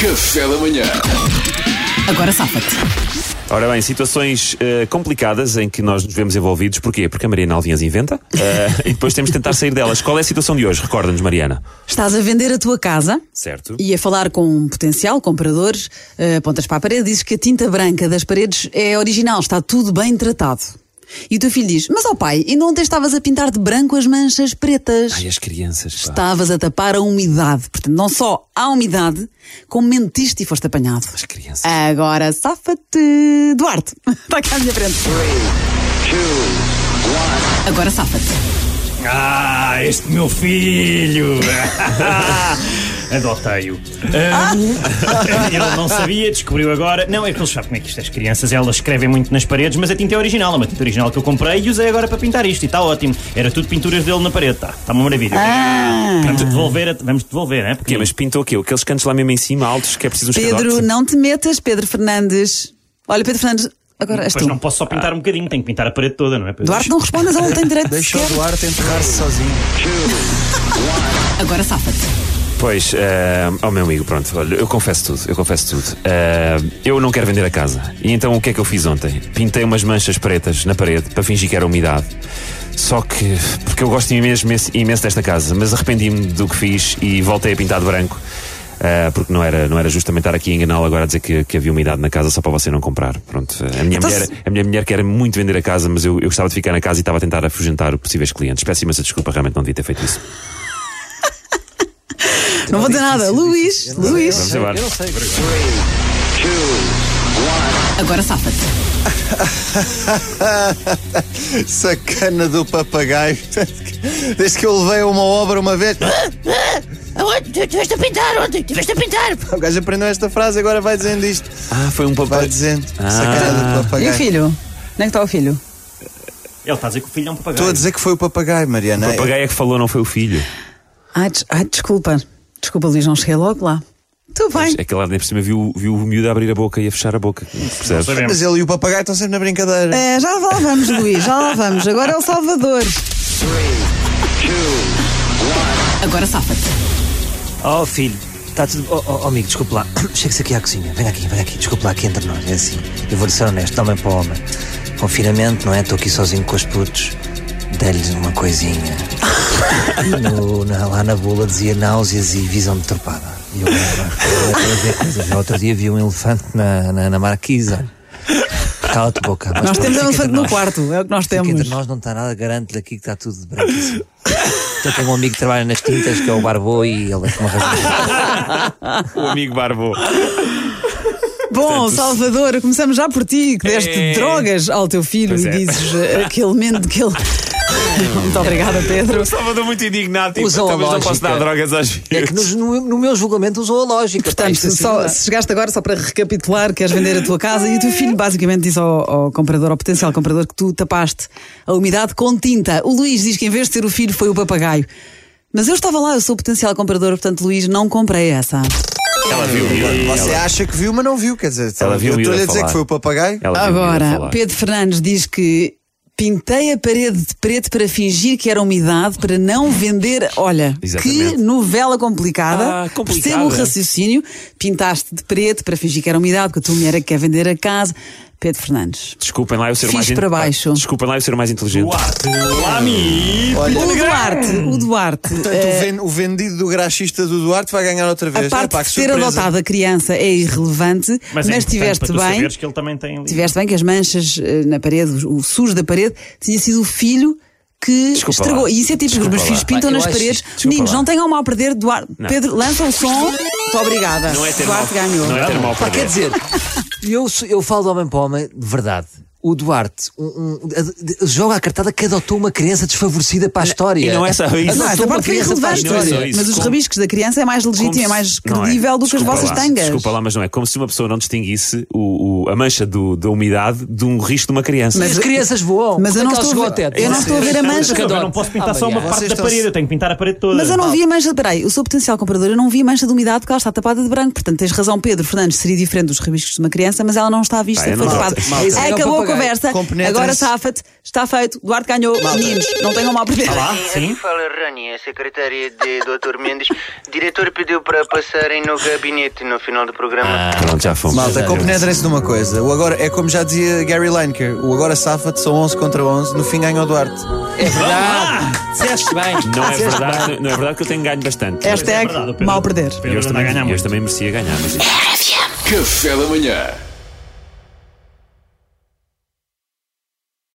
Café da manhã. Agora safa-te. Ora bem, situações eh, complicadas em que nós nos vemos envolvidos. Porquê? Porque a Mariana Alvinha as inventa eh, e depois temos de tentar sair delas. Qual é a situação de hoje? Recorda-nos, Mariana. Estás a vender a tua casa Certo? e a falar com um potencial compradores, eh, apontas para a parede, dizes que a tinta branca das paredes é original, está tudo bem tratado. E o teu filho diz: Mas ó pai, ainda ontem estavas a pintar de branco as manchas pretas. Ai, as crianças. pá. Estavas a tapar a umidade. Portanto, não só há umidade, como mentiste e foste apanhado. As crianças. Agora safa-te. Duarte, está cá à minha frente. Agora safa-te. Ah, este meu filho! Adotei-o. Ah, ele não sabia, descobriu agora. Não, é que eles sabem como é que isto é. As crianças elas escrevem muito nas paredes, mas a tinta é original. É uma tinta original que eu comprei e usei agora para pintar isto. E está ótimo. Era tudo pinturas dele na parede. Está tá uma maravilha. Vamos devolver, a- vamos devolver, né? Porque? Mas pintou o quê? Aqueles cantos lá mesmo em cima, altos, que é preciso um Pedro, escadote? não te metas, Pedro Fernandes. Olha, Pedro Fernandes, agora és depois tu. não posso só pintar um bocadinho, tenho que pintar a parede toda, não é? Pedro? Duarte, não respondas, ele não tem direito Deixa o. Duarte enterrar-se sozinho. Agora safa-te. Pois, eh, oh meu amigo, pronto, olha, eu confesso tudo, eu confesso tudo. Eh, eu não quero vender a casa. E então o que é que eu fiz ontem? Pintei umas manchas pretas na parede para fingir que era umidade. Só que, porque eu gosto imenso, imenso desta casa, mas arrependi-me do que fiz e voltei a pintar de branco. Eh, porque não era, não era justamente estar aqui a enganá-lo agora a dizer que, que havia umidade na casa só para você não comprar. Pronto, a minha, Então mulher, se- a minha mulher quer muito vender a casa, mas eu, eu gostava de ficar na casa e estava a tentar afugentar possíveis clientes. Peço imensa desculpa, realmente não devia ter feito isso. Não vou dizer nada. Luís, Luís. Vamos embora. Eu não sei. Agora safa-te. Sacana do papagaio. Desde que eu levei uma obra uma vez. Aonde? Tu estiveste a pintar ontem? Estiveste a pintar? O gajo aprendeu esta frase agora vai dizendo isto. Ah, foi um Vai papai. dizendo. Ah. Sacana do E o papagaio. filho? Onde é que está o filho? Ele está a dizer que o filho é um papagaio. Estou a dizer que foi o papagaio, Mariana. O papagaio é que falou, não foi o filho. Ai, des- ai, desculpa. Desculpa, Luís, não cheguei logo lá. Tudo bem. É que lá nem por cima viu, viu o miúdo abrir a boca e a fechar a boca. Percebes? Mas ele e o papagaio estão sempre na brincadeira. É, já lá vamos, Luís, já lá vamos. Agora é o Salvador. Agora safa-te. Oh filho, está tudo. Oh, oh, oh, amigo, desculpe lá. Chega-se aqui à cozinha. Vem aqui, vem aqui. Desculpe lá aqui entre nós. É assim. Eu vou-lhe ser honesto, homem para homem. Confinamento, não é? Estou aqui sozinho com os putos. Dei-lhes uma coisinha. No- na- lá na bula dizia náuseas e visão deturpada. E eu, eu, eu, ver coisas. No outro dia vi um elefante na, na, na marquisa. Cala-te boca. Mas Nós temos um elefante no quarto, é o que nós Fica temos. entre nós não está nada, garanto-lhe aqui que está tudo de branquíssimo. Eu tenho um amigo que trabalha nas tintas, que é o Barbô, e ele é me arranja. O amigo Barbo. Bom, Salvador, começamos já por ti, que deste É. drogas ao teu filho Pois e é. dizes eh, aquele momento que ele. Muito obrigada, Pedro. O Salvador muito indignado. Tipo, a talvez não posso dar drogas às É que vezes. nos- no, no meu julgamento usou a lógica. Portanto, assim só, dá. se chegaste agora, só para recapitular, queres vender a tua casa e o teu filho basicamente diz ao, ao comprador, ao potencial comprador, que tu tapaste a umidade com tinta. O Luís diz que em vez de ser o filho foi o papagaio. Mas eu estava lá, eu sou o potencial comprador, portanto, Luís, não comprei essa. Ela viu. Você Ela- acha que viu, mas não viu. Quer dizer, Ela viu o eu miúdo estou-lhe a dizer falar. que foi o papagaio. ela Agora. Pedro Fernandes diz que pintei a parede de preto para fingir que era umidade, para não vender. Olha, Exatamente. que novela complicada. Ah, complicada. Percebo o raciocínio. Pintaste de preto para fingir que era umidade, porque a tua mulher é que quer vender a casa. Pedro Fernandes. Desculpem lá eu ser o Fiz mais in- para baixo. Desculpem lá eu ser o mais inteligente. Duarte, Lami, O Duarte, o Duarte. portanto, eh, o, ven- o vendido do graxista do Duarte vai ganhar outra vez. a parte Epá, de que ter surpresa. adotado a criança é irrelevante, mas, é importante tiveste para tu bem. que ele também tem ali. Tiveste bem que as manchas eh, na parede, o sujo da parede, tinha sido o filho que Desculpa estragou. lá. E isso é típico, os meus filhos pintam nas acho paredes. desculpa Meninos, lá. não tenham mal a perder. Duarte. Pedro, lança o som. Muito obrigada. Não é ter Duarte mal, ganhou. Não é ter mal Pá, para quer dizer, eu, sou- eu falo de homem para homem, de verdade. O Duarte um- um- joga a cartada que adotou uma criança desfavorecida para a história. e não é só isso. Não, Adotou essa uma criança para a. Não é história. isso. Mas os Como- rabiscos da criança é mais legítimo, Como é se- mais não é. credível do que as vossas lá, tangas. Desculpa lá, mas não é como se uma pessoa não distinguisse o, o- a mancha do- da umidade de um risco de uma criança. Mas as crianças voam. Mas eu Como não é que estou a ver- teto? eu não estou a ver a mancha. Eu não posso pintar só uma parte da parede, eu tenho que pintar a parede toda. Mas eu não vi a mancha. Peraí, eu sou potencial comprador, eu não vi a mancha de umidade porque ela está tapada de branco. Portanto, tens razão, Pedro Fernandes, seria diferente dos rabiscos de uma criança, mas ela não está à vista. Foi não- tapada. É Acabou. Conversa. Agora safa-te. Está feito. Duarte ganhou. Meninos, não tenham mal a perder. Lá, sim. Fala Rani, a secretária de Dr. Mendes. O diretor pediu para passarem no gabinete no final do programa. Pronto, já fomos. Malta, compenetrem-se numa coisa. O agora, é como já dizia Gary Lineker: o agora safa-te são 11 contra 11. No fim ganha o Duarte. É verdade. Disseste bem. Não é, verdade, não é verdade que eu tenho ganho bastante. Hashtag mal perder. E a também, também merecia ganhar. Mas... Café da manhã.